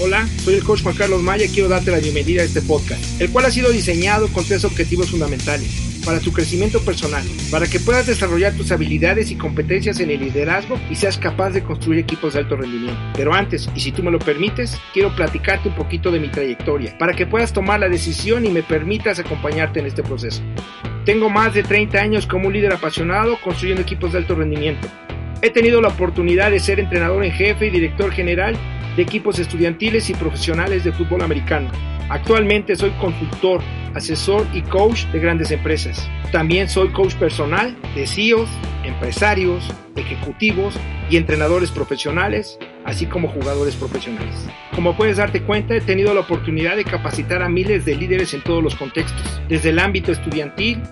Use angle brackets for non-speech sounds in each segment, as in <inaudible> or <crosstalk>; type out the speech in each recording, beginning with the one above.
Hola, soy el coach Juan Carlos Maya y quiero darte la bienvenida a este podcast, el cual ha sido diseñado con tres objetivos fundamentales para tu crecimiento personal, para que puedas desarrollar tus habilidades y competencias en el liderazgo y seas capaz de construir equipos de alto rendimiento. Pero antes, y si tú me lo permites, quiero platicarte un poquito de mi trayectoria, para que puedas tomar la decisión y me permitas acompañarte en este proceso. Tengo más de 30 años como un líder apasionado construyendo equipos de alto rendimiento. He tenido la oportunidad de ser entrenador en jefe y director general de equipos estudiantiles y profesionales de fútbol americano. Actualmente soy consultor, asesor y coach de grandes empresas. También soy coach personal de CEOs, empresarios, ejecutivos y entrenadores profesionales, así como jugadores profesionales. Como puedes darte cuenta, he tenido la oportunidad de capacitar a miles de líderes en todos los contextos, desde el ámbito estudiantil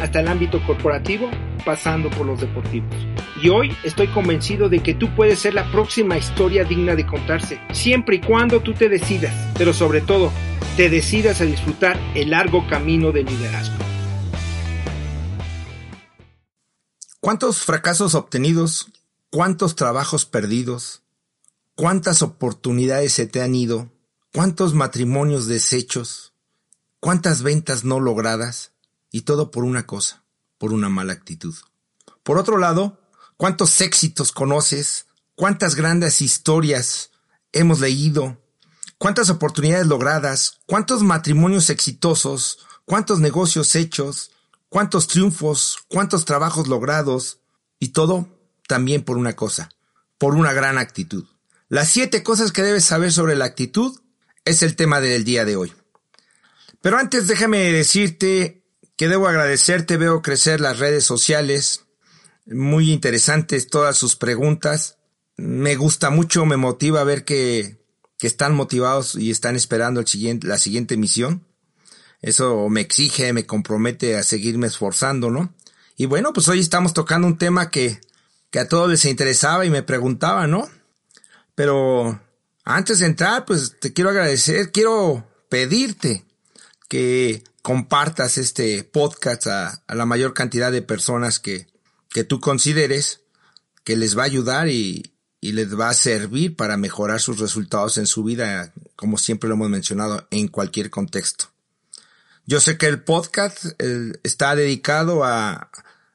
hasta el ámbito corporativo, pasando por los deportivos. Y hoy estoy convencido de que tú puedes ser la próxima historia digna de contarse, siempre y cuando tú te decidas, pero sobre todo, te decidas a disfrutar el largo camino del liderazgo. ¿Cuántos fracasos obtenidos? ¿Cuántos trabajos perdidos? ¿Cuántas oportunidades se te han ido? ¿Cuántos matrimonios deshechos? ¿Cuántas ventas no logradas? Y todo por una cosa, por una mala actitud. Por otro lado, cuántos éxitos conoces, cuántas grandes historias hemos leído, cuántas oportunidades logradas, cuántos matrimonios exitosos, cuántos negocios hechos, cuántos triunfos, cuántos trabajos logrados, y todo también por una cosa, por una gran actitud. Las siete cosas que debes saber sobre la actitud es el tema del día de hoy. Pero antes déjame decirte que debo agradecerte, veo crecer las redes sociales, muy interesantes todas sus preguntas. Me gusta mucho, me motiva ver que, que están motivados y están esperando el siguiente, la siguiente misión. Eso me exige, me compromete a seguirme esforzando, ¿no? Y bueno, pues hoy estamos tocando un tema que, que a todos les interesaba y me preguntaba, ¿no? Pero antes de entrar, pues te quiero agradecer, quiero pedirte que compartas este podcast a, la mayor cantidad de personas que, que tú consideres que les va a ayudar y, y les va a servir para mejorar sus resultados en su vida, como siempre lo hemos mencionado, en cualquier contexto. Yo sé que el podcast está dedicado a,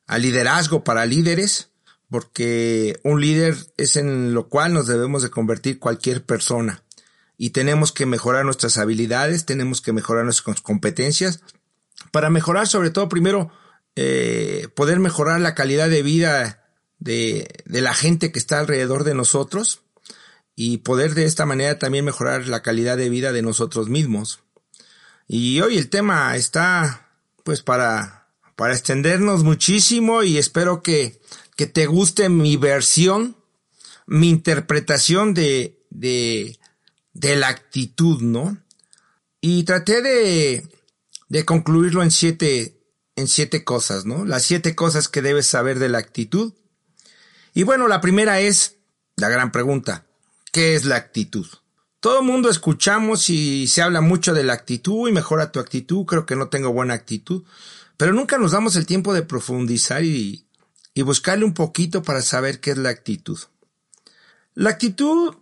a liderazgo para líderes, porque un líder es en lo cual nos debemos de convertir cualquier persona. Y tenemos que mejorar nuestras habilidades, tenemos que mejorar nuestras competencias, para mejorar sobre todo primero eh, poder mejorar la calidad de vida de, de la gente que está alrededor de nosotros y poder de esta manera también mejorar la calidad de vida de nosotros mismos. Y hoy el tema está pues para, para extendernos muchísimo y espero que, que te guste mi versión, mi interpretación de, de, de la actitud, ¿no? Y traté de, de concluirlo en siete, en siete cosas, ¿no? Las siete cosas que debes saber de la actitud. Y bueno, la primera es la gran pregunta. ¿Qué es la actitud? Todo el mundo escuchamos y se habla mucho de la actitud y mejora tu actitud. Creo que no tengo buena actitud. Pero nunca nos damos el tiempo de profundizar y, y buscarle un poquito para saber qué es la actitud. La actitud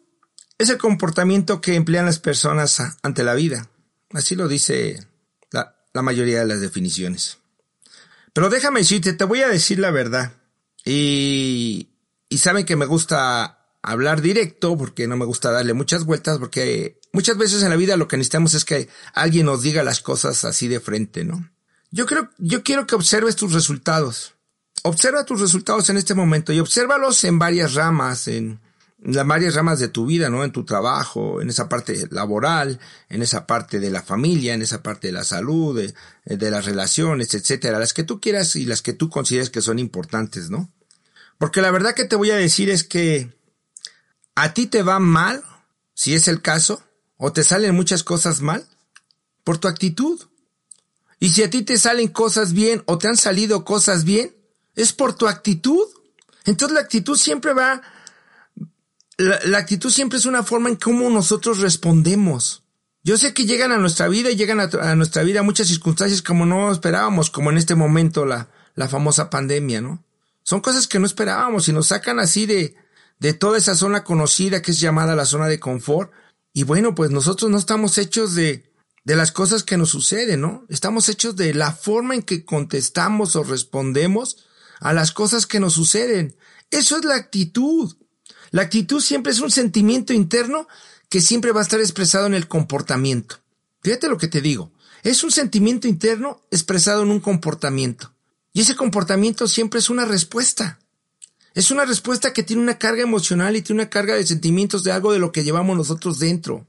es el comportamiento que emplean las personas ante la vida. Así lo dice la, mayoría de las definiciones. Pero déjame decirte, te voy a decir la verdad. Y, y saben que me gusta hablar directo porque no me gusta darle muchas vueltas porque muchas veces en la vida lo que necesitamos es que alguien nos diga las cosas así de frente, ¿no? Yo creo, yo quiero que observes tus resultados. Observa tus resultados en este momento y obsérvalos en varias ramas, en, las varias ramas de tu vida, ¿no? En tu trabajo, en esa parte laboral, en esa parte de la familia, en esa parte de la salud, de, de las relaciones, etcétera, las que tú quieras y las que tú consideres que son importantes, ¿no? Porque la verdad que te voy a decir es que a ti te va mal, si es el caso, o te salen muchas cosas mal, por tu actitud. Y si a ti te salen cosas bien o te han salido cosas bien, es por tu actitud. Entonces la actitud siempre va la, actitud siempre es una forma en cómo nosotros respondemos. Yo sé que llegan a nuestra vida y llegan a, nuestra vida muchas circunstancias como no esperábamos, como en este momento la, la famosa pandemia, ¿no? Son cosas que no esperábamos y nos sacan así de, de toda esa zona conocida que es llamada la zona de confort Y bueno, pues nosotros no estamos hechos de, de las cosas que nos suceden, ¿no? Estamos hechos de la forma en que contestamos o respondemos a las cosas que nos suceden. Eso es la actitud. La actitud siempre es un sentimiento interno que siempre va a estar expresado en el comportamiento. Fíjate lo que te digo. Es un sentimiento interno expresado en un comportamiento. Y ese comportamiento siempre es una respuesta. Es una respuesta que tiene una carga emocional y tiene una carga de sentimientos de algo de lo que llevamos nosotros dentro.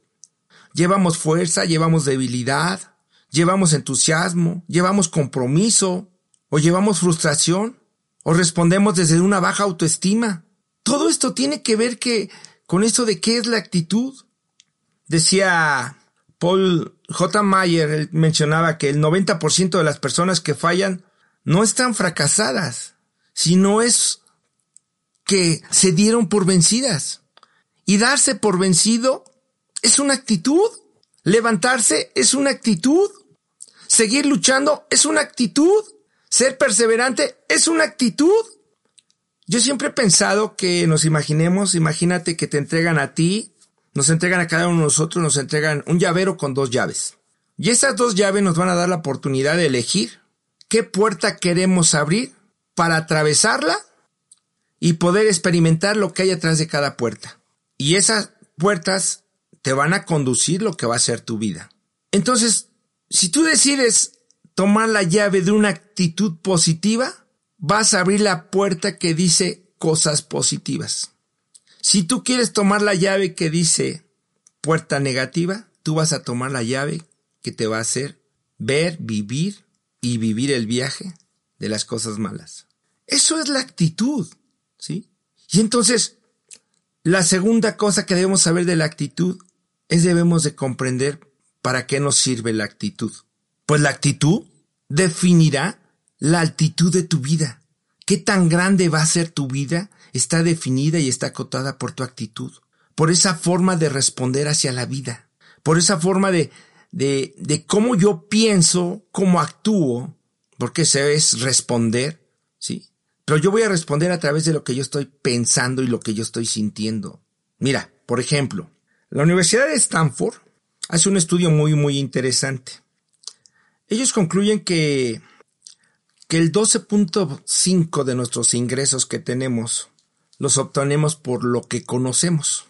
Llevamos fuerza, llevamos debilidad, llevamos entusiasmo, llevamos compromiso, o llevamos frustración, o respondemos desde una baja autoestima. Todo esto tiene que ver que, con esto de qué es la actitud. Decía Paul J. Mayer, él mencionaba que el 90% de las personas que fallan no están fracasadas, sino es que se dieron por vencidas. Y darse por vencido es una actitud. Levantarse es una actitud. Seguir luchando es una actitud. Ser perseverante es una actitud. Yo siempre he pensado que nos imaginemos, imagínate que te entregan a ti, nos entregan a cada uno de nosotros, nos entregan un llavero con dos llaves. Y esas dos llaves nos van a dar la oportunidad de elegir qué puerta queremos abrir para atravesarla y poder experimentar lo que hay atrás de cada puerta. Y esas puertas te van a conducir lo que va a ser tu vida. Entonces, si tú decides tomar la llave de una actitud positiva, vas a abrir la puerta que dice cosas positivas. Si tú quieres tomar la llave que dice puerta negativa, tú vas a tomar la llave que te va a hacer ver, vivir y vivir el viaje de las cosas malas. Eso es la actitud. ¿sí? Y entonces, la segunda cosa que debemos saber de la actitud es debemos de comprender para qué nos sirve la actitud. Pues la actitud definirá la altitud de tu vida. ¿Qué tan grande va a ser tu vida? Está definida y está acotada por tu actitud, por esa forma de responder hacia la vida, por esa forma de, de, de cómo yo pienso, cómo actúo, porque ese es responder, ¿sí? Pero yo voy a responder a través de lo que yo estoy pensando y lo que yo estoy sintiendo. Mira, por ejemplo, la Universidad de Stanford hace un estudio muy, muy interesante. Ellos concluyen que, que el 12.5 de nuestros ingresos que tenemos los obtenemos por lo que conocemos.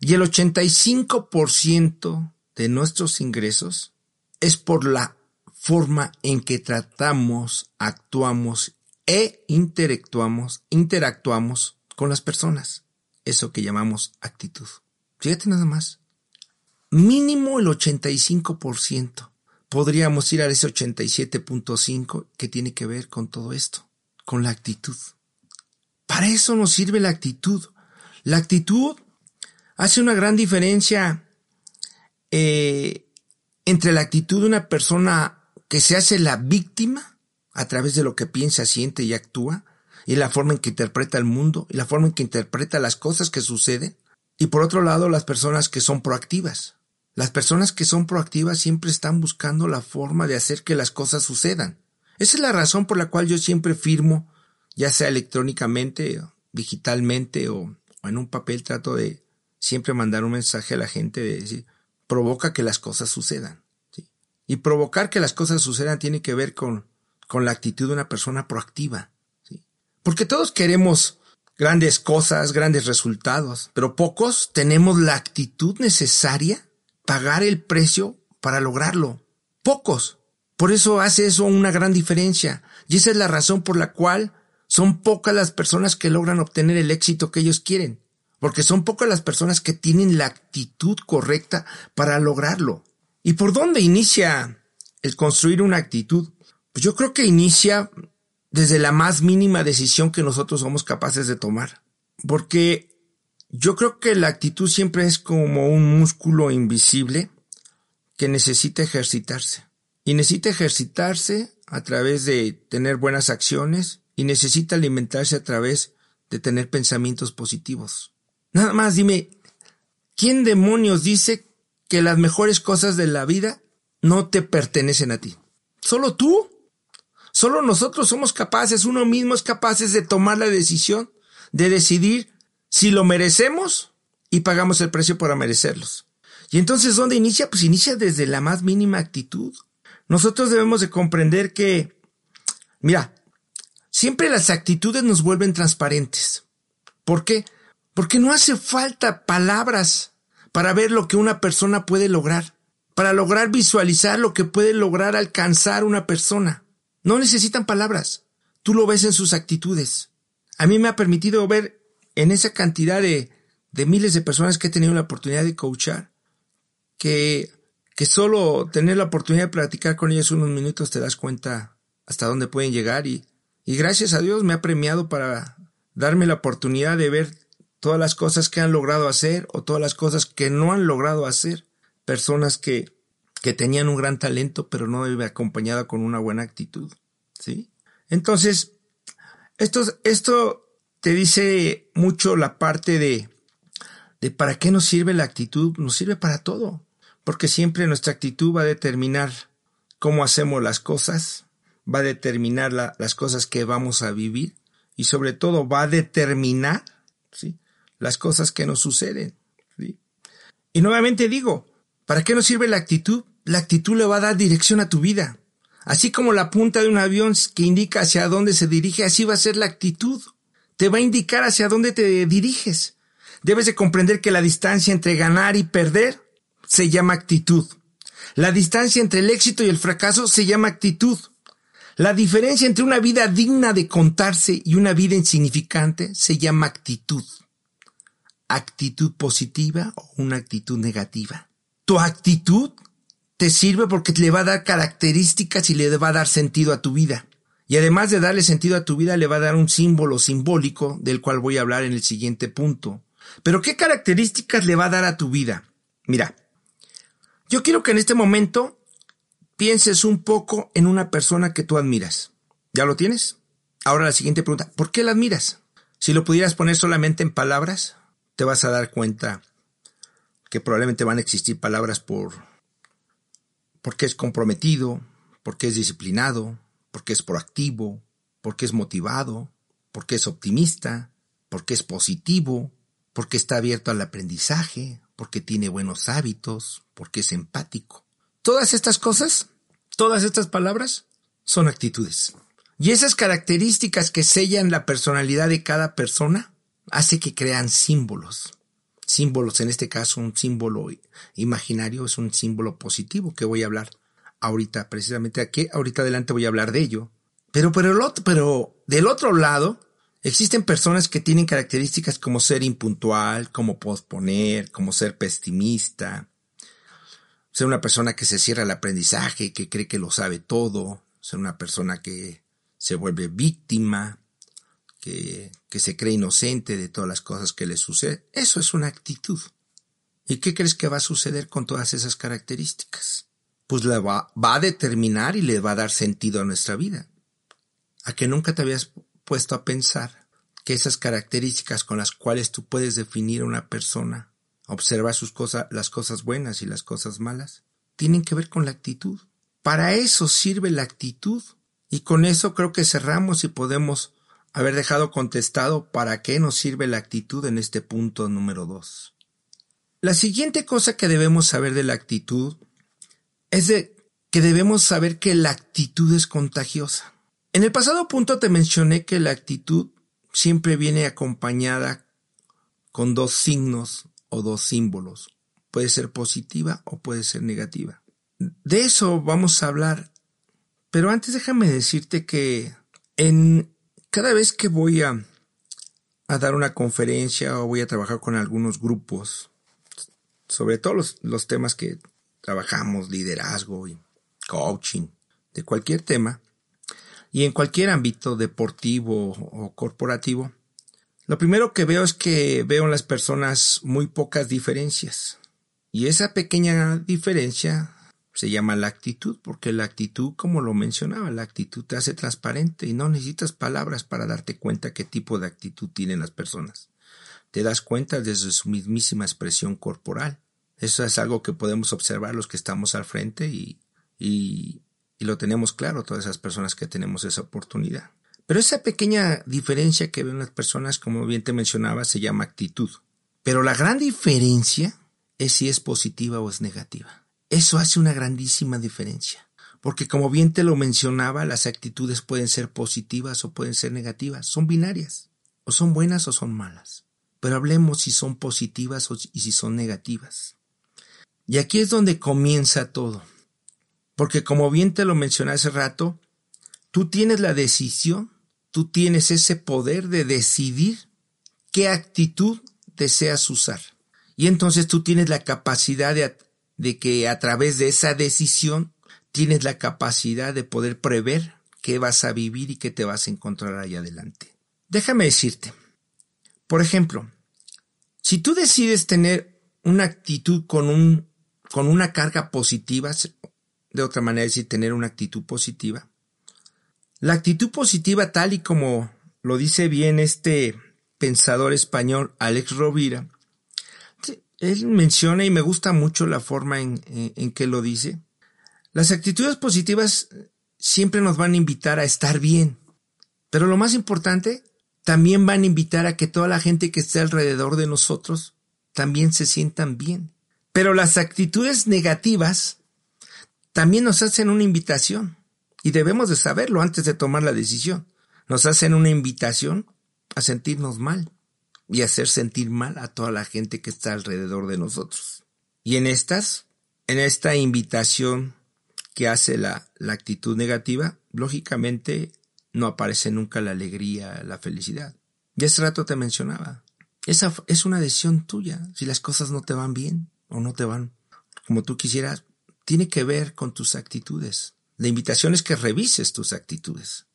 Y el 85% de nuestros ingresos es por la forma en que tratamos, actuamos e interactuamos, interactuamos con las personas. Eso que llamamos actitud. Fíjate nada más. Mínimo el 85%. Podríamos ir a ese 87.5 que tiene que ver con todo esto, con la actitud. Para eso nos sirve la actitud. La actitud hace una gran diferencia eh, entre la actitud de una persona que se hace la víctima a través de lo que piensa, siente y actúa, y la forma en que interpreta el mundo, y la forma en que interpreta las cosas que suceden, y por otro lado las personas que son proactivas. Las personas que son proactivas siempre están buscando la forma de hacer que las cosas sucedan. Esa es la razón por la cual yo siempre firmo, ya sea electrónicamente, digitalmente o, en un papel, trato de siempre mandar un mensaje a la gente de decir, provoca que las cosas sucedan. Y provocar que las cosas sucedan tiene que ver con con la actitud de una persona proactiva. Porque todos queremos grandes cosas, grandes resultados, pero pocos tenemos la actitud necesaria, pagar el precio para lograrlo. Pocos. Por eso hace eso una gran diferencia. Y esa es la razón por la cual son pocas las personas que logran obtener el éxito que ellos quieren. Porque son pocas las personas que tienen la actitud correcta para lograrlo. ¿Y por dónde inicia el construir una actitud? Pues yo creo que inicia desde la más mínima decisión que nosotros somos capaces de tomar. Porque yo creo que la actitud siempre es como un músculo invisible que necesita ejercitarse. Y necesita ejercitarse a través de tener buenas acciones y necesita alimentarse a través de tener pensamientos positivos. Nada más dime, ¿quién demonios dice que las mejores cosas de la vida no te pertenecen a ti? ¿Solo tú? Solo nosotros somos capaces, uno mismo es capaces de tomar la decisión, de decidir si lo merecemos y pagamos el precio para merecerlos. Y entonces, ¿dónde inicia? Pues inicia desde la más mínima actitud. Nosotros debemos de comprender que, mira, siempre las actitudes nos vuelven transparentes. ¿Por qué? Porque no hace falta palabras para ver lo que una persona puede lograr, para lograr visualizar lo que puede lograr alcanzar una persona. No necesitan palabras. Tú lo ves en sus actitudes. A mí me ha permitido ver en esa cantidad de, de miles de personas que he tenido la oportunidad de coachar, que, que solo tener la oportunidad de platicar con ellos unos minutos te das cuenta hasta dónde pueden llegar y, y gracias a Dios me ha premiado para darme la oportunidad de ver todas las cosas que han logrado hacer o todas las cosas que no han logrado hacer. Personas que, que tenían un gran talento, pero no acompañada con una buena actitud. ¿Sí? Entonces, esto, esto te dice mucho la parte de, de para qué nos sirve la actitud. Nos sirve para todo. Porque siempre nuestra actitud va a determinar cómo hacemos las cosas, va a determinar las cosas que vamos a vivir y sobre todo va a determinar ¿sí? las cosas que nos suceden. Y nuevamente digo, ¿para qué nos sirve la actitud? La actitud le va a dar dirección a tu vida. Así como la punta de un avión que indica hacia dónde se dirige, así va a ser la actitud. Te va a indicar hacia dónde te diriges. Debes de comprender que la distancia entre ganar y perder se llama actitud. La distancia entre el éxito y el fracaso se llama actitud. La diferencia entre una vida digna de contarse y una vida insignificante se llama actitud actitud positiva o una actitud negativa. Tu actitud te sirve porque le va a dar características y le va a dar sentido a tu vida. Y además de darle sentido a tu vida, le va a dar un símbolo simbólico del cual voy a hablar en el siguiente punto. Pero ¿qué características le va a dar a tu vida? Mira, yo quiero que en este momento pienses un poco en una persona que tú admiras. ¿Ya lo tienes? Ahora la siguiente pregunta, ¿por qué la admiras? Si lo pudieras poner solamente en palabras, te vas a dar cuenta que probablemente van a existir palabras por porque es comprometido, porque es disciplinado, porque es proactivo, porque es motivado, porque es optimista, porque es positivo, porque está abierto al aprendizaje, porque tiene buenos hábitos, porque es empático. Todas estas cosas, todas estas palabras son actitudes. Y esas características que sellan la personalidad de cada persona hace que crean símbolos. Símbolos, en este caso un símbolo imaginario es un símbolo positivo que voy a hablar ahorita, precisamente aquí, ahorita adelante voy a hablar de ello. Pero, pero, el pero del otro lado, existen personas que tienen características como ser impuntual, como posponer, como ser pesimista, ser una persona que se cierra al aprendizaje, que cree que lo sabe todo, ser una persona que se vuelve víctima, que, se cree inocente de todas las cosas que le suceden. Eso es una actitud. ¿Y qué crees que va a suceder con todas esas características? Pues la va, va, a determinar y le va a dar sentido a nuestra vida. A que nunca te habías puesto a pensar que esas características con las cuales tú puedes definir a una persona, observar sus cosas, las cosas buenas y las cosas malas, tienen que ver con la actitud. Para eso sirve la actitud. Y con eso creo que cerramos y podemos haber dejado contestado para qué nos sirve la actitud en este punto número dos. La siguiente cosa que debemos saber de la actitud es de que debemos saber que la actitud es contagiosa. En el pasado punto te mencioné que la actitud siempre viene acompañada con dos signos o dos símbolos. Puede ser positiva o puede ser negativa. De eso vamos a hablar. Pero antes déjame decirte que en cada vez que voy a, dar una conferencia o voy a trabajar con algunos grupos, sobre todos los, temas que trabajamos, liderazgo y coaching, de cualquier tema, y en cualquier ámbito deportivo o corporativo, lo primero que veo es que veo en las personas muy pocas diferencias. Y esa pequeña diferencia se llama la actitud, porque la actitud, como lo mencionaba, la actitud te hace transparente y no necesitas palabras para darte cuenta qué tipo de actitud tienen las personas. Te das cuenta desde su mismísima expresión corporal. Eso es algo que podemos observar los que estamos al frente y, y, lo tenemos claro, todas esas personas que tenemos esa oportunidad. Pero esa pequeña diferencia que ven las personas, como bien te mencionaba, se llama actitud. Pero la gran diferencia es si es positiva o es negativa. Eso hace una grandísima diferencia. Porque como bien te lo mencionaba, las actitudes pueden ser positivas o pueden ser negativas. Son binarias. O son buenas o son malas. Pero hablemos si son positivas y si son negativas. Y aquí es donde comienza todo. Porque como bien te lo mencioné hace rato, tú tienes la decisión, tú tienes ese poder de decidir qué actitud deseas usar. Y entonces tú tienes la capacidad de, de que a través de esa decisión tienes la capacidad de poder prever qué vas a vivir y qué te vas a encontrar ahí adelante. Déjame decirte, por ejemplo, si tú decides tener una actitud con un con una carga positiva, de otra manera decir tener una actitud positiva. La actitud positiva tal y como lo dice bien este pensador español Alex Rovira, él menciona y me gusta mucho la forma en, en, que lo dice. Las actitudes positivas siempre nos van a invitar a estar bien, pero lo más importante, también van a invitar a que toda la gente que esté alrededor de nosotros también se sientan bien. Pero las actitudes negativas también nos hacen una invitación, y debemos de saberlo antes de tomar la decisión. Nos hacen una invitación a sentirnos mal y hacer sentir mal a toda la gente que está alrededor de nosotros. Y en estas, en esta invitación que hace la, la actitud negativa, lógicamente no aparece nunca la alegría, la felicidad. Ya hace rato te mencionaba. Esa es una decisión tuya si las cosas no te van bien o no te van como tú quisieras, tiene que ver con tus actitudes. La invitación es que revises tus actitudes.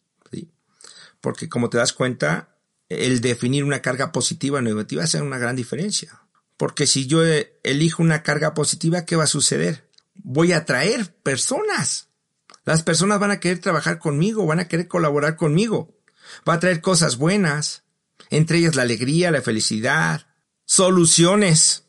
Porque como te das cuenta, el definir una carga positiva o negativa hace una gran diferencia. Porque si yo elijo una carga positiva, ¿qué va a suceder? Voy a atraer personas. Las personas van a querer trabajar conmigo, van a querer colaborar conmigo. Va a traer cosas buenas, entre ellas la alegría, la felicidad, soluciones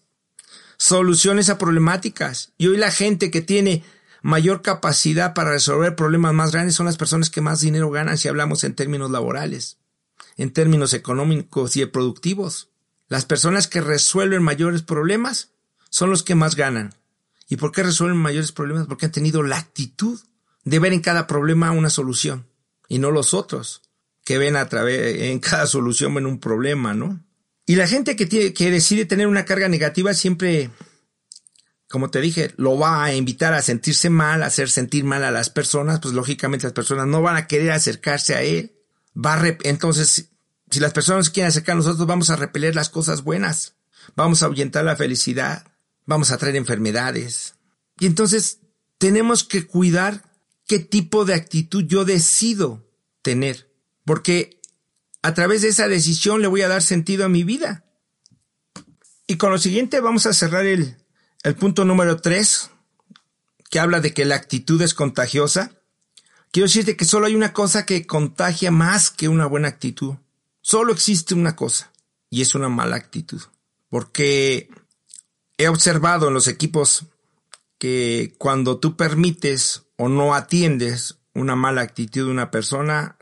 soluciones a problemáticas. Y hoy la gente que tiene mayor capacidad para resolver problemas más grandes son las personas que más dinero ganan si hablamos en términos laborales, en términos económicos y productivos. Las personas que resuelven mayores problemas son los que más ganan. ¿Y por qué resuelven mayores problemas? Porque han tenido la actitud de ver en cada problema una solución y no los otros que ven a través en cada <laughs> solución ven un problema, ¿no? Y la gente que, decide tener una carga negativa siempre, como te dije, lo va a invitar a sentirse mal, a hacer sentir mal a las personas, pues lógicamente las personas no van a querer acercarse a él. Va entonces, si las personas quieren acercar a nosotros, vamos a repeler las cosas buenas, vamos a ahuyentar la felicidad, vamos a traer enfermedades. Y entonces tenemos que cuidar qué tipo de actitud yo decido tener, porque a través de esa decisión le voy a dar sentido a mi vida. Y con lo siguiente vamos a cerrar el, el punto número tres, que habla de que la actitud es contagiosa. Quiero decirte que solo hay una cosa que contagia más que una buena actitud. Solo existe una cosa, y es una mala actitud. Porque he observado en los equipos que cuando tú permites o no atiendes una mala actitud de una persona,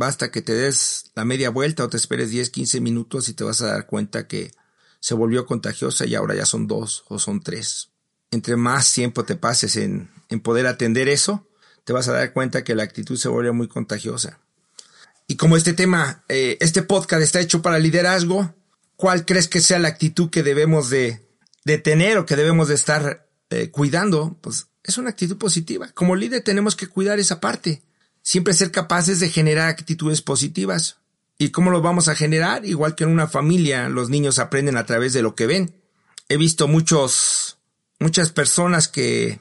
Basta que te des la media vuelta o te esperes 10, 15 minutos y te vas a dar cuenta que se volvió contagiosa y ahora ya son dos o son tres. Entre más tiempo te pases en, en poder atender eso, te vas a dar cuenta que la actitud se vuelve muy contagiosa. Y como este tema, eh, este podcast está hecho para liderazgo, ¿cuál crees que sea la actitud que debemos de, de tener o que debemos de estar eh, cuidando? Pues es una actitud positiva. Como líder tenemos que cuidar esa parte siempre ser capaces de generar actitudes positivas. ¿Y cómo lo vamos a generar? Igual que en una familia, los niños aprenden a través de lo que ven. He visto muchos, muchas personas que,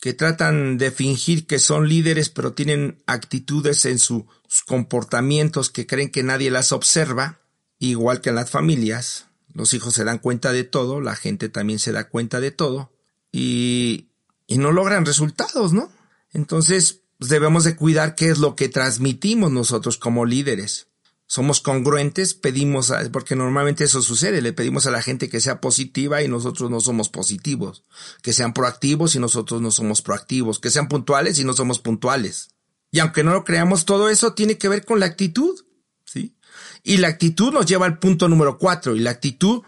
que tratan de fingir que son líderes, pero tienen actitudes en sus comportamientos que creen que nadie las observa, igual que en las familias. Los hijos se dan cuenta de todo, la gente también se da cuenta de todo, y, y no logran resultados, ¿no? Entonces, pues, debemos de cuidar qué es lo que transmitimos nosotros como líderes. Somos congruentes, pedimos, porque normalmente eso sucede, le pedimos a la gente que sea positiva y nosotros no somos positivos, que sean proactivos y nosotros no somos proactivos, que sean puntuales y no somos puntuales. Y aunque no lo creamos, todo eso tiene que ver con la actitud, ¿sí? Y la actitud nos lleva al punto número cuatro, y la actitud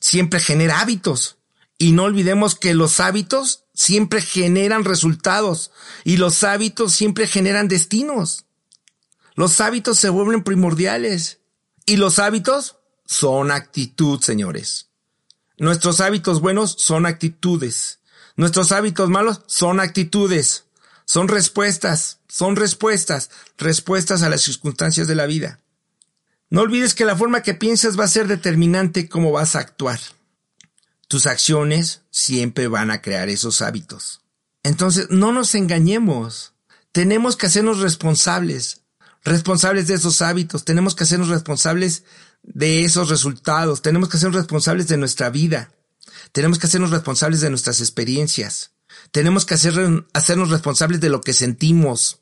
siempre genera hábitos. Y no olvidemos que los hábitos siempre generan resultados y los hábitos siempre generan destinos. Los hábitos se vuelven primordiales y los hábitos son actitud, señores. Nuestros hábitos buenos son actitudes. Nuestros hábitos malos son actitudes. Son respuestas, son respuestas, respuestas a las circunstancias de la vida. No olvides que la forma que piensas va a ser determinante cómo vas a actuar. Tus acciones siempre van a crear esos hábitos. Entonces, no nos engañemos. Tenemos que hacernos responsables, responsables de esos hábitos, tenemos que hacernos responsables de esos resultados, tenemos que hacernos responsables de nuestra vida, tenemos que hacernos responsables de nuestras experiencias, tenemos que hacer, hacernos responsables de lo que sentimos,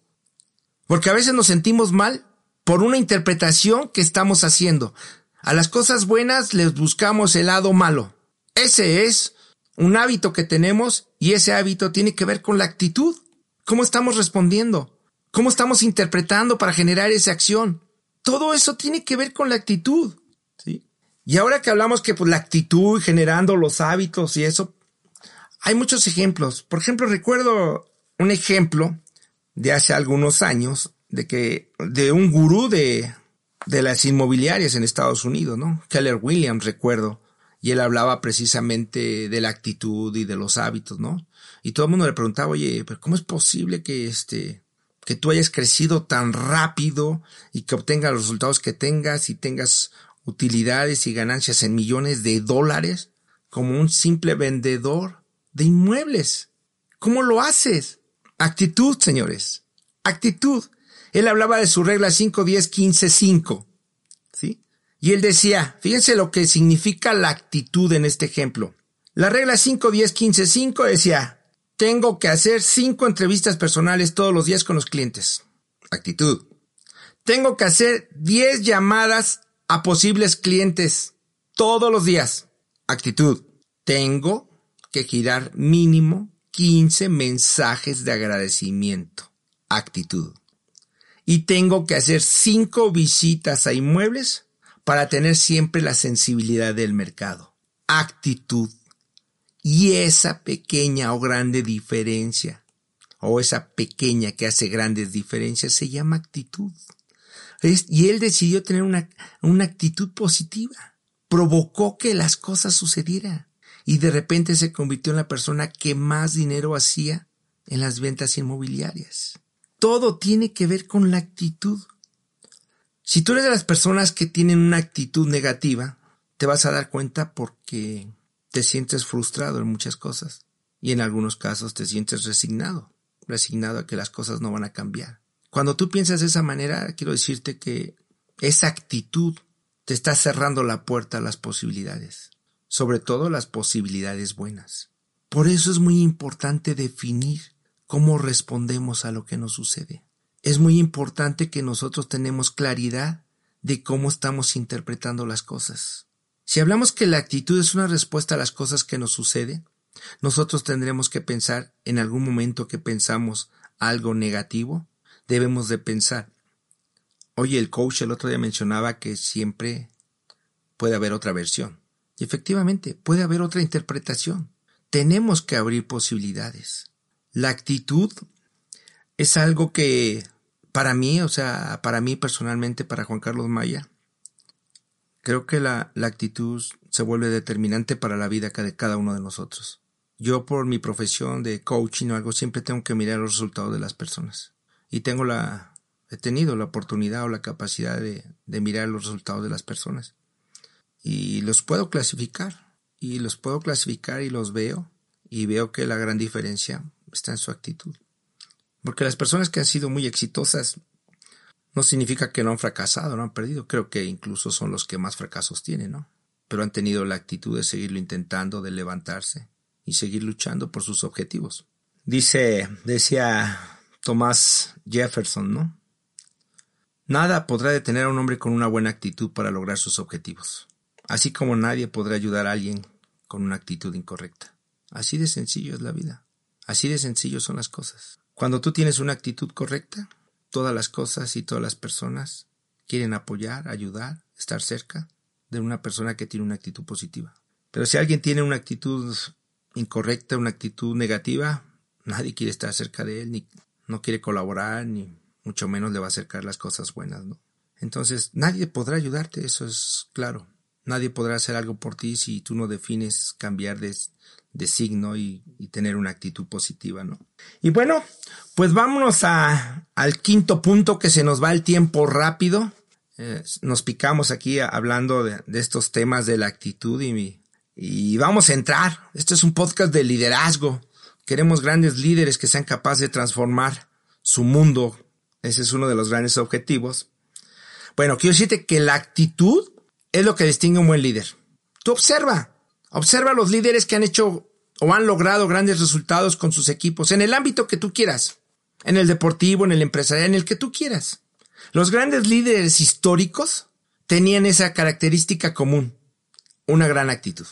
porque a veces nos sentimos mal por una interpretación que estamos haciendo. A las cosas buenas les buscamos el lado malo. Ese es un hábito que tenemos y ese hábito tiene que ver con la actitud. ¿Cómo estamos respondiendo? ¿Cómo estamos interpretando para generar esa acción? Todo eso tiene que ver con la actitud. ¿sí? Y ahora que hablamos que pues, la actitud generando los hábitos y eso, hay muchos ejemplos. Por ejemplo, recuerdo un ejemplo de hace algunos años de que de un gurú de, de las inmobiliarias en Estados Unidos, ¿no? Keller Williams, recuerdo. Y él hablaba precisamente de la actitud y de los hábitos, ¿no? Y todo el mundo le preguntaba, oye, pero ¿cómo es posible que este, que tú hayas crecido tan rápido y que obtengas los resultados que tengas y tengas utilidades y ganancias en millones de dólares como un simple vendedor de inmuebles? ¿Cómo lo haces? Actitud, señores. Actitud. Él hablaba de su regla 5, 10, 15, 5. Y él decía, fíjense lo que significa la actitud en este ejemplo. La regla 5, 10, 15, 5 decía, tengo que hacer cinco entrevistas personales todos los días con los clientes. Actitud. Tengo que hacer 10 llamadas a posibles clientes todos los días. Actitud. Tengo que girar mínimo 15 mensajes de agradecimiento. Actitud. Y tengo que hacer cinco visitas a inmuebles para tener siempre la sensibilidad del mercado. Actitud. Y esa pequeña o grande diferencia, o esa pequeña que hace grandes diferencias, se llama actitud. y él decidió tener una, una actitud positiva. Provocó que las cosas sucedieran. Y de repente se convirtió en la persona que más dinero hacía en las ventas inmobiliarias. Todo tiene que ver con la actitud. Si tú eres de las personas que tienen una actitud negativa, te vas a dar cuenta porque te sientes frustrado en muchas cosas y en algunos casos te sientes resignado, resignado a que las cosas no van a cambiar. Cuando tú piensas de esa manera, quiero decirte que esa actitud te está cerrando la puerta a las posibilidades, sobre todo las posibilidades buenas. Por eso es muy importante definir cómo respondemos a lo que nos sucede. Es muy importante que nosotros tenemos claridad de cómo estamos interpretando las cosas. Si hablamos que la actitud es una respuesta a las cosas que nos suceden, nosotros tendremos que pensar en algún momento que pensamos algo negativo, debemos de pensar. Oye, el coach el otro día mencionaba que siempre puede haber otra versión. Y efectivamente, puede haber otra interpretación. Tenemos que abrir posibilidades. La actitud es algo que para mí, o sea, para mí personalmente, para Juan Carlos Maya, Creo que la, la actitud se vuelve determinante para la vida de cada uno de nosotros. Yo por mi profesión de coaching o algo siempre tengo que mirar los resultados de las personas. Y tengo la, he tenido la oportunidad o la capacidad de, de mirar los resultados de las personas. Y los puedo clasificar. Y los puedo clasificar y los veo. Y veo que la gran diferencia está en su actitud. Porque las personas que han sido muy exitosas no significa que no han fracasado, no han perdido. Creo que incluso son los que más fracasos tienen, ¿no? Pero han tenido la actitud de seguirlo intentando, de levantarse y seguir luchando por sus objetivos. Dice, decía Thomas Jefferson, ¿no? Nada podrá detener a un hombre con una buena actitud para lograr sus objetivos, así como nadie podrá ayudar a alguien con una actitud incorrecta. Así de sencillo es la vida, así de sencillo son las cosas. Cuando tú tienes una actitud correcta, todas las cosas y todas las personas quieren apoyar, ayudar, estar cerca de una persona que tiene una actitud positiva. Pero si alguien tiene una actitud incorrecta, una actitud negativa, nadie quiere estar cerca de él, ni no quiere colaborar, ni mucho menos le va a acercar las cosas buenas, ¿no? Entonces, nadie podrá ayudarte, eso es claro. Nadie podrá hacer algo por ti si tú no defines cambiar de, de signo y, y, tener una actitud positiva, ¿no? Y bueno, pues vámonos a, al quinto punto que se nos va el tiempo rápido. Nos picamos aquí hablando de, de, estos temas de la actitud y, y vamos a entrar. Este es un podcast de liderazgo. Queremos grandes líderes que sean capaces de transformar su mundo. Ese es uno de los grandes objetivos. Bueno, quiero decirte que la actitud es lo que distingue a un buen líder. Tú observa, observa a los líderes que han hecho o han logrado grandes resultados con sus equipos en el ámbito que tú quieras, en el deportivo, en el empresarial, en el que tú quieras. Los grandes líderes históricos tenían esa característica común, una gran actitud.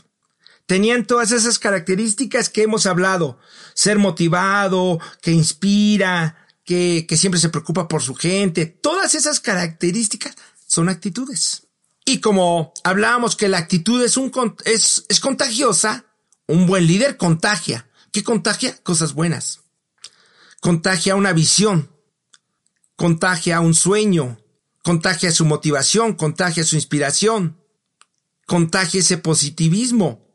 Tenían todas esas características que hemos hablado, ser motivado, que inspira, que, que siempre se preocupa por su gente, todas esas características son actitudes. Y como hablábamos que la actitud es, un, es, es contagiosa, un buen líder contagia. ¿Qué contagia? Cosas buenas. Contagia una visión, contagia un sueño, contagia su motivación, contagia su inspiración, contagia ese positivismo.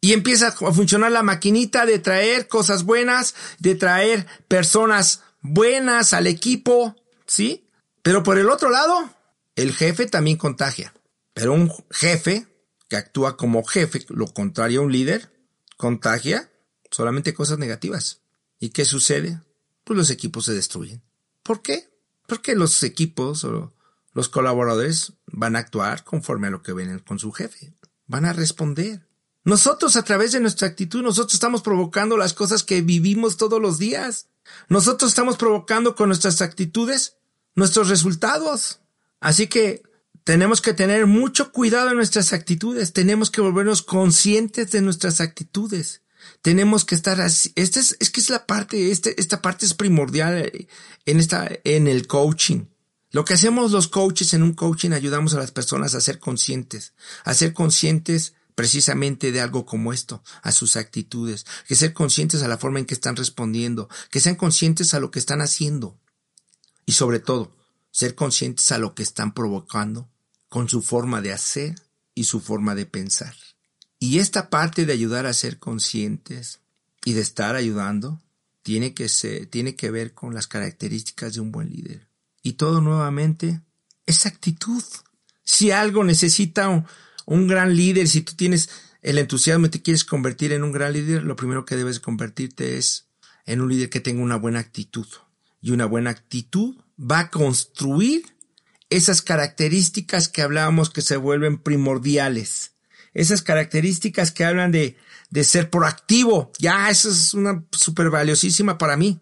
Y empieza a funcionar la maquinita de traer cosas buenas, de traer personas buenas al equipo, ¿sí? Pero por el otro lado, el jefe también contagia. Pero un jefe que actúa como jefe, lo contrario a un líder, contagia solamente cosas negativas. ¿Y qué sucede? Pues los equipos se destruyen. ¿Por qué? Porque los equipos o los colaboradores van a actuar conforme a lo que ven con su jefe. Van a responder. Nosotros a través de nuestra actitud, nosotros estamos provocando las cosas que vivimos todos los días. Nosotros estamos provocando con nuestras actitudes nuestros resultados. Así que tenemos que tener mucho cuidado en nuestras actitudes, tenemos que volvernos conscientes de nuestras actitudes. Tenemos que estar así. Esta es, es que es la parte, este, esta parte es primordial en esta, en el coaching. Lo que hacemos los coaches en un coaching ayudamos a las personas a ser conscientes, a ser conscientes precisamente de algo como esto, a sus actitudes, que ser conscientes a la forma en que están respondiendo, que sean conscientes a lo que están haciendo y sobre todo, ser conscientes a lo que están provocando con su forma de hacer y su forma de pensar. Y esta parte de ayudar a ser conscientes y de estar ayudando tiene que ser, tiene que ver con las características de un buen líder. Y todo nuevamente es actitud. Si algo necesita un, un gran líder, si tú tienes el entusiasmo y te quieres convertir en un gran líder, lo primero que debes convertirte es en un líder que tenga una buena actitud. Y una buena actitud va a construir esas características que hablábamos que se vuelven primordiales. Esas características que hablan de, de ser proactivo. Ya, eso es una súper valiosísima para mí.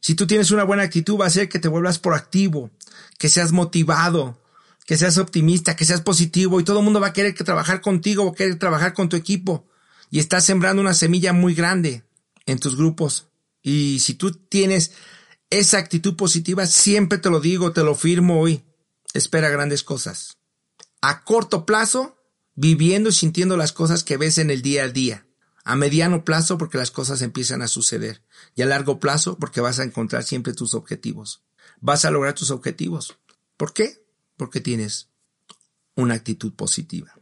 Si tú tienes una buena actitud, va a ser que te vuelvas proactivo, que seas motivado, que seas optimista, que seas positivo y todo el mundo va a querer que trabajar contigo, a querer trabajar con tu equipo. Y estás sembrando una semilla muy grande en tus grupos. Y si tú tienes esa actitud positiva, siempre te lo digo, te lo firmo hoy. Espera grandes cosas. A corto plazo, viviendo y sintiendo las cosas que ves en el día a día. A mediano plazo, porque las cosas empiezan a suceder. Y a largo plazo, porque vas a encontrar siempre tus objetivos. Vas a lograr tus objetivos. ¿Por qué? porque tienes una actitud positiva.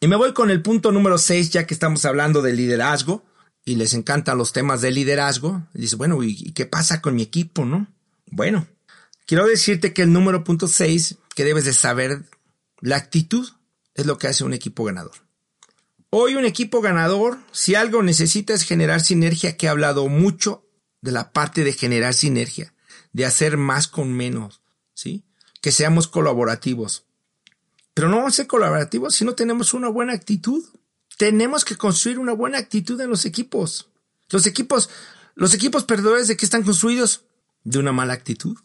Y me voy con el punto número 6, ya que estamos hablando de liderazgo y les encantan los temas de liderazgo. Dice, bueno, ¿y qué pasa con mi equipo, no? Bueno, quiero decirte que el número punto 6 que debes de saber, la actitud es lo que hace un equipo ganador. Hoy un equipo ganador, si algo necesita es generar sinergia, que he hablado mucho de la parte de generar sinergia, de hacer más con menos, ¿sí? que seamos colaborativos. Pero no vamos a ser colaborativos si no tenemos una buena actitud. Tenemos que construir una buena actitud en los equipos. Los equipos, los equipos perdedores de qué están construidos? De una mala actitud.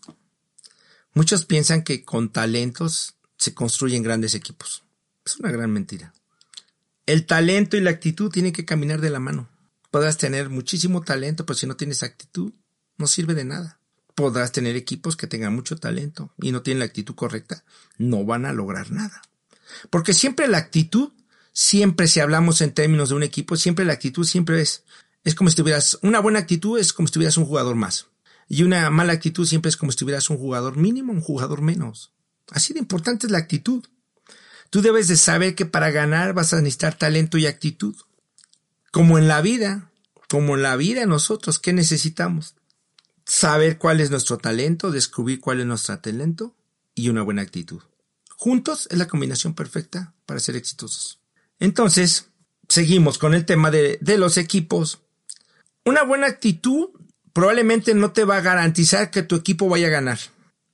Muchos piensan que con talentos se construyen grandes equipos. Es una gran mentira. El talento y la actitud tienen que caminar de la mano. Podrás tener muchísimo talento, pero si no tienes actitud, no sirve de nada podrás tener equipos que tengan mucho talento y no tienen la actitud correcta, no van a lograr nada. Porque siempre la actitud Siempre si hablamos en términos de un equipo, siempre la actitud siempre es, es como si tuvieras, una buena actitud es como si tuvieras un jugador más. Y una mala actitud siempre es como si tuvieras un jugador mínimo, un jugador menos. Así de importante es la actitud. Tú debes de saber que para ganar vas a necesitar talento y actitud. Como en la vida, como en la vida nosotros, ¿qué necesitamos? Saber cuál es nuestro talento, descubrir cuál es nuestro talento y una buena actitud. Juntos es la combinación perfecta para ser exitosos. Entonces, seguimos con el tema de, de los equipos. Una buena actitud probablemente no te va a garantizar que tu equipo vaya a ganar.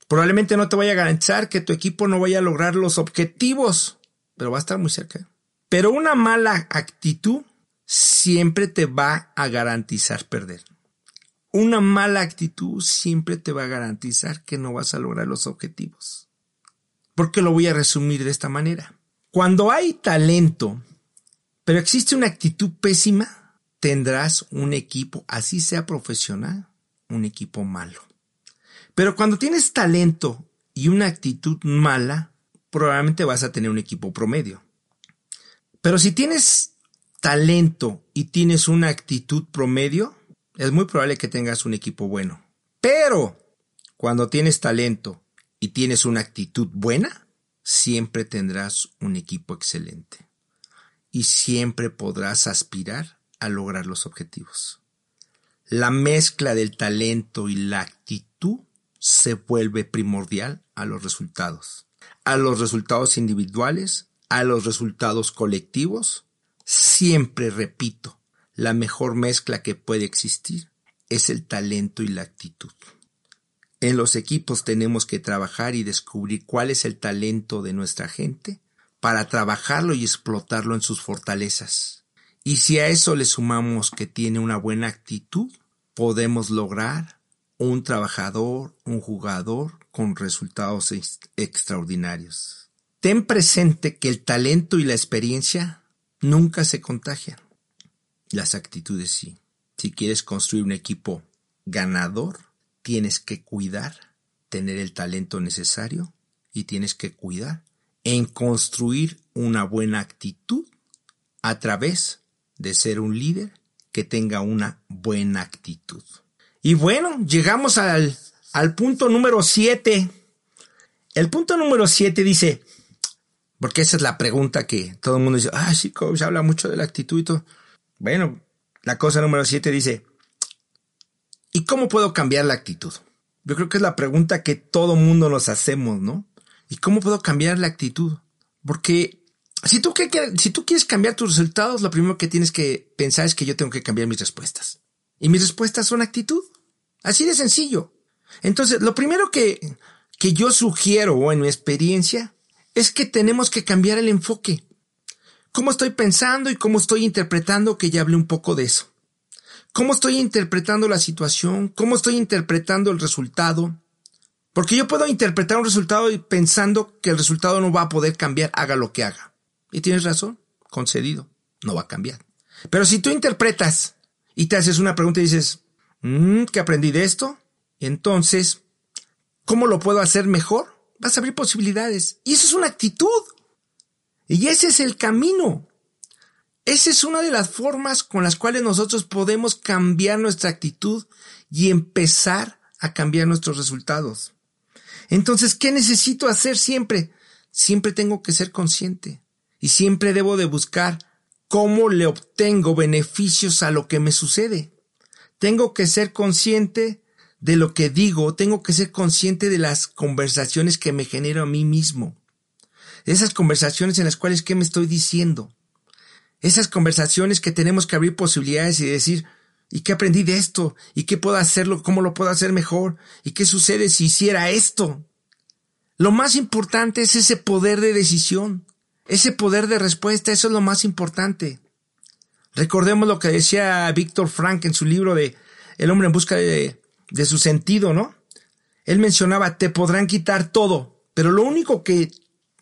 Probablemente no te vaya a garantizar que tu equipo no vaya a lograr los objetivos, pero va a estar muy cerca. Pero una mala actitud siempre te va a garantizar perder. Una mala actitud siempre te va a garantizar que no vas a lograr los objetivos. ¿Por qué lo voy a resumir de esta manera? Cuando hay talento, pero existe una actitud pésima, tendrás un equipo, así sea profesional, un equipo malo. Pero cuando tienes talento y una actitud mala, probablemente vas a tener un equipo promedio. Pero si tienes talento y tienes una actitud promedio, es muy probable que tengas un equipo bueno. Pero cuando tienes talento y tienes una actitud buena, siempre tendrás un equipo excelente. Y siempre podrás aspirar a lograr los objetivos. La mezcla del talento y la actitud se vuelve primordial a los resultados. A los resultados individuales, a los resultados colectivos. Siempre repito, la mejor mezcla que puede existir es el talento y la actitud. En los equipos tenemos que trabajar y descubrir cuál es el talento de nuestra gente para trabajarlo y explotarlo en sus fortalezas. Y si a eso le sumamos que tiene una buena actitud, podemos lograr un trabajador, un jugador con resultados extraordinarios. Ten presente que el talento y la experiencia nunca se contagian. Las actitudes sí. Si quieres construir un equipo ganador, tienes que cuidar, tener el talento necesario y tienes que cuidar en construir una buena actitud a través de ser un líder que tenga una buena actitud. Y bueno, llegamos al, al punto número 7. El punto número 7 dice, porque esa es la pregunta que todo el mundo dice, ah, sí, se habla mucho de la actitud y todo. Bueno, la cosa número 7 dice, ¿y cómo puedo cambiar la actitud? Yo creo que es la pregunta que todo mundo nos hacemos, ¿no? ¿Y cómo puedo cambiar la actitud? Porque si tú, si tú quieres cambiar tus resultados, lo primero que tienes que pensar es que yo tengo que cambiar mis respuestas. Y mis respuestas son actitud. Así de sencillo. Entonces, lo primero que, que yo sugiero o en mi experiencia es que tenemos que cambiar el enfoque. ¿Cómo estoy pensando y cómo estoy interpretando? Que ya hablé un poco de eso. ¿Cómo estoy interpretando la situación? ¿Cómo estoy interpretando el resultado? Porque yo puedo interpretar un resultado pensando que el resultado no va a poder cambiar, haga lo que haga. Y tienes razón, concedido, no va a cambiar. Pero si tú interpretas y te haces una pregunta y dices, mm, ¿qué aprendí de esto? Entonces, ¿cómo lo puedo hacer mejor? Vas a abrir posibilidades. Y eso es una actitud. Y ese es el camino. Esa es una de las formas con las cuales nosotros podemos cambiar nuestra actitud y empezar a cambiar nuestros resultados. Entonces, ¿qué necesito hacer siempre? Siempre tengo que ser consciente y siempre debo de buscar cómo le obtengo beneficios a lo que me sucede. Tengo que ser consciente de lo que digo, tengo que ser consciente de las conversaciones que me genero a mí mismo. Esas conversaciones en las cuales qué me estoy diciendo. Esas conversaciones que tenemos que abrir posibilidades y decir, ¿y qué aprendí de esto? ¿Y qué puedo hacerlo? ¿Cómo lo puedo hacer mejor? ¿Y qué sucede si hiciera esto? Lo más importante es ese poder de decisión. Ese poder de respuesta, eso es lo más importante. Recordemos lo que decía Víctor Frank en su libro de El hombre en busca de, de su sentido, ¿no? Él mencionaba, te podrán quitar todo, pero lo único que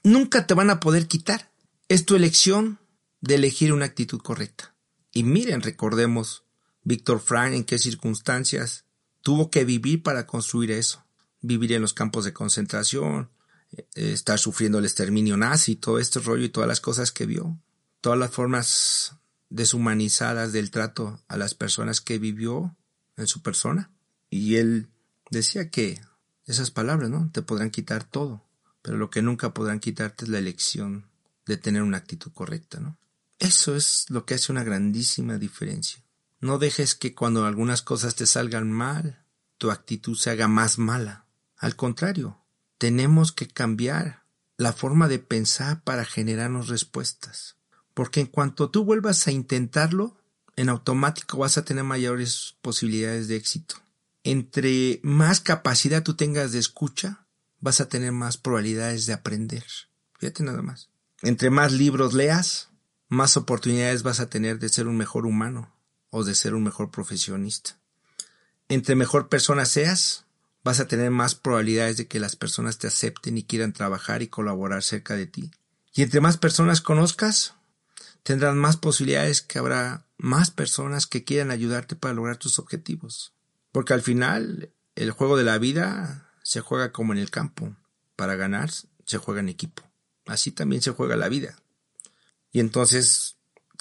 nunca te van a poder quitar es tu elección de elegir una actitud correcta. Y miren, recordemos, Víctor Frank en qué circunstancias tuvo que vivir para construir eso. Vivir en los campos de concentración, eh, estar sufriendo el exterminio nazi, todo este rollo y todas las cosas que vio. todas las formas deshumanizadas del trato a las personas que vivió en su persona. Y él decía que esas palabras, ¿no? Te podrán quitar todo, pero lo que nunca podrán quitarte es la elección de tener una actitud correcta, ¿no? Eso es lo que hace una grandísima diferencia. No dejes que cuando algunas cosas te salgan mal, tu actitud se haga más mala. Al contrario, tenemos que cambiar la forma de pensar para generarnos respuestas. Porque en cuanto tú vuelvas a intentarlo, en automático vas a tener mayores posibilidades de éxito. Entre más capacidad tú tengas de escucha, vas a tener más probabilidades de aprender. Fíjate nada más. Entre más libros leas, más oportunidades vas a tener de ser un mejor humano o de ser un mejor profesionista. Entre mejor persona seas, vas a tener más probabilidades de que las personas te acepten y quieran trabajar y colaborar cerca de ti. Y entre más personas conozcas, tendrás más posibilidades que habrá más personas que quieran ayudarte para lograr tus objetivos. Porque al final, el juego de la vida se juega como en el campo. Para ganar, se juega en equipo. Así también se juega la vida. Y entonces,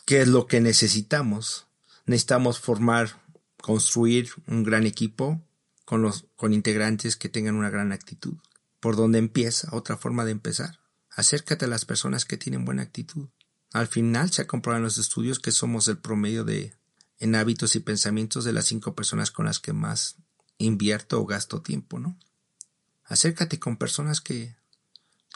¿qué es lo que necesitamos? Necesitamos formar, construir un gran equipo con los, con integrantes que tengan una gran actitud. ¿Por dónde empieza? Otra forma de empezar. Acércate a las personas que tienen buena actitud. Al final se ha comprobado en los estudios que somos el promedio de en hábitos y pensamientos de las cinco personas con las que más invierto o gasto tiempo, ¿no? Acércate con personas que,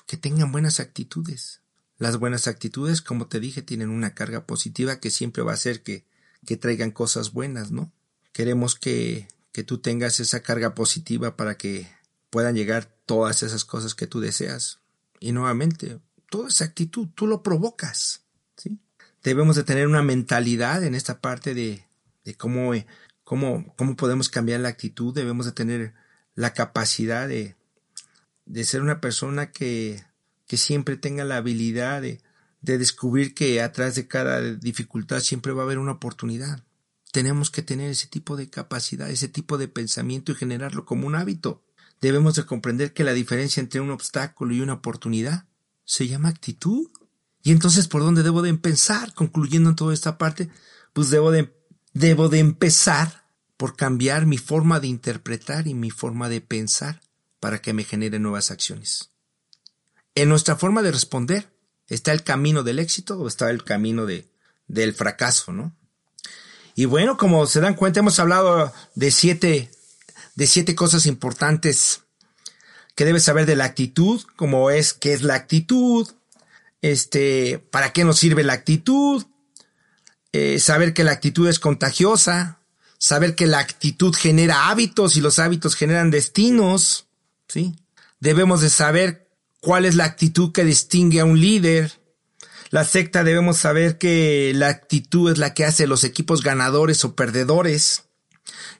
que tengan buenas actitudes. Las buenas actitudes, como te dije, tienen una carga positiva que siempre va a hacer que, que traigan cosas buenas, ¿no? Queremos que, que tú tengas esa carga positiva para que puedan llegar todas esas cosas que tú deseas. Y nuevamente, toda esa actitud, tú lo provocas. ¿sí? Debemos de tener una mentalidad en esta parte de, de cómo, cómo, cómo podemos cambiar la actitud, debemos de tener la capacidad de, de ser una persona que, que siempre tenga la habilidad de, de descubrir que atrás de cada dificultad siempre va a haber una oportunidad. Tenemos que tener ese tipo de capacidad, ese tipo de pensamiento y generarlo como un hábito. Debemos de comprender que la diferencia entre un obstáculo y una oportunidad se llama actitud. Y entonces, ¿por dónde debo de empezar? Concluyendo en toda esta parte, pues debo de, debo de empezar por cambiar mi forma de interpretar y mi forma de pensar para que me genere nuevas acciones. En nuestra forma de responder está el camino del éxito o está el camino de, del fracaso, ¿no? Y bueno, como se dan cuenta, hemos hablado de siete, de siete cosas importantes que debes saber de la actitud, como es qué es la actitud, este, para qué nos sirve la actitud, eh, saber que la actitud es contagiosa, saber que la actitud genera hábitos y los hábitos generan destinos, ¿sí? Debemos de saber cuál es la actitud que distingue a un líder. La secta debemos saber que la actitud es la que hace los equipos ganadores o perdedores.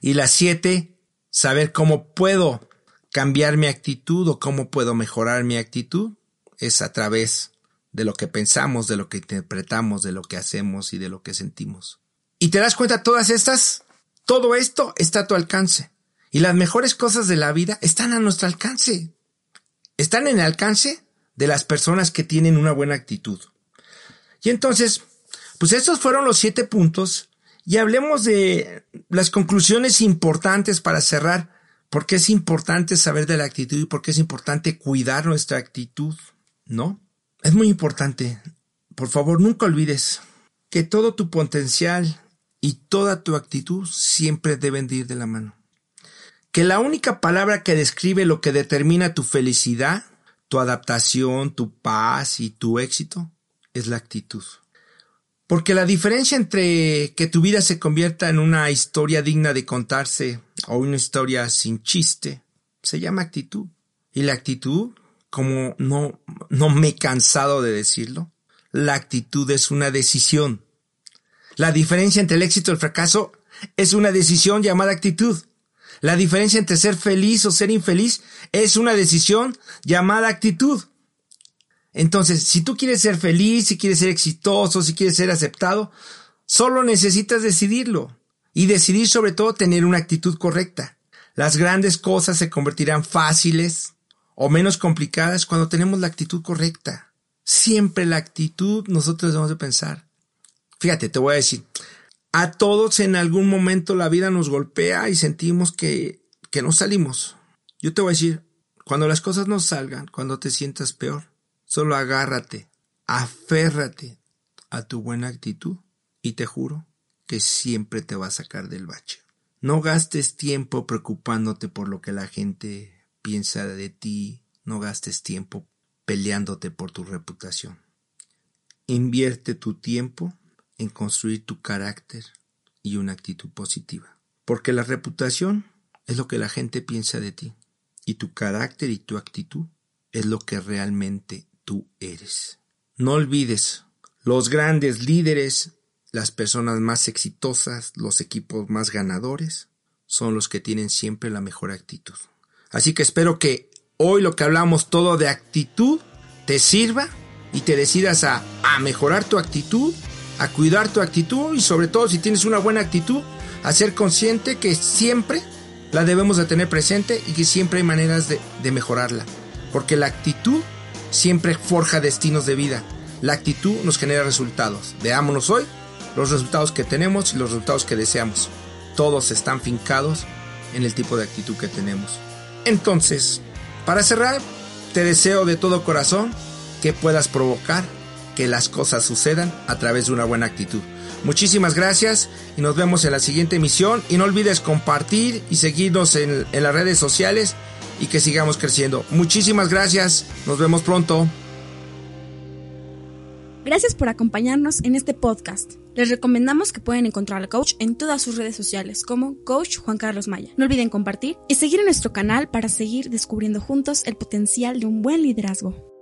Y la siete, saber cómo puedo cambiar mi actitud o cómo puedo mejorar mi actitud es a través de lo que pensamos, de lo que interpretamos, de lo que hacemos y de lo que sentimos. ¿Y te das cuenta todas estas? Todo esto está a tu alcance. Y las mejores cosas de la vida están a nuestro alcance. Están en el alcance de las personas que tienen una buena actitud. Y entonces, pues estos fueron los siete puntos y hablemos de las conclusiones importantes para cerrar. ¿Por qué es importante saber de la actitud y por qué es importante cuidar nuestra actitud? ¿No? Es muy importante. Por favor, nunca olvides que todo tu potencial y toda tu actitud siempre deben de ir de la mano. Que la única palabra que describe lo que determina tu felicidad, tu adaptación, tu paz y tu éxito es la actitud. Porque la diferencia entre que tu vida se convierta en una historia digna de contarse o una historia sin chiste se llama actitud. Y la actitud como no, no me he cansado de decirlo, la actitud es una decisión. La diferencia entre el éxito y el fracaso es una decisión llamada actitud. La diferencia entre ser feliz o ser infeliz es una decisión llamada actitud. Entonces, si tú quieres ser feliz, si quieres ser exitoso, si quieres ser aceptado, solo necesitas decidirlo. Y decidir sobre todo tener una actitud correcta. Las grandes cosas se convertirán fáciles, o menos complicadas cuando tenemos la actitud correcta. Siempre la actitud, nosotros debemos de pensar. Fíjate, te voy a decir, a todos en algún momento la vida nos golpea y sentimos que, que no salimos. Yo te voy a decir, cuando las cosas no salgan, cuando te sientas peor, solo agárrate, aférrate a tu buena actitud y te juro que siempre te va a sacar del bache. No gastes tiempo preocupándote por lo que la gente piensa de ti, no gastes tiempo peleándote por tu reputación. Invierte tu tiempo en construir tu carácter y una actitud positiva, porque la reputación es lo que la gente piensa de ti, y tu carácter y tu actitud es lo que realmente tú eres. No olvides, los grandes líderes, las personas más exitosas, los equipos más ganadores, son los que tienen siempre la mejor actitud. Así que espero que hoy lo que hablamos todo de actitud te sirva y te decidas a, a mejorar tu actitud, a cuidar tu actitud y sobre todo si tienes una buena actitud, a ser consciente que siempre la debemos de tener presente y que siempre hay maneras de, de mejorarla. Porque la actitud siempre forja destinos de vida. La actitud nos genera resultados. Veámonos hoy los resultados que tenemos y los resultados que deseamos. Todos están fincados en el tipo de actitud que tenemos. Entonces, para cerrar, te deseo de todo corazón que puedas provocar que las cosas sucedan a través de una buena actitud. Muchísimas gracias y nos vemos en la siguiente emisión y no olvides compartir y seguirnos en, las redes sociales y que sigamos creciendo. Muchísimas gracias, nos vemos pronto. Gracias por acompañarnos en este podcast. Les recomendamos que pueden encontrar al coach en todas sus redes sociales como Coach Juan Carlos Maya. No olviden compartir y seguir en nuestro canal para seguir descubriendo juntos el potencial de un buen liderazgo.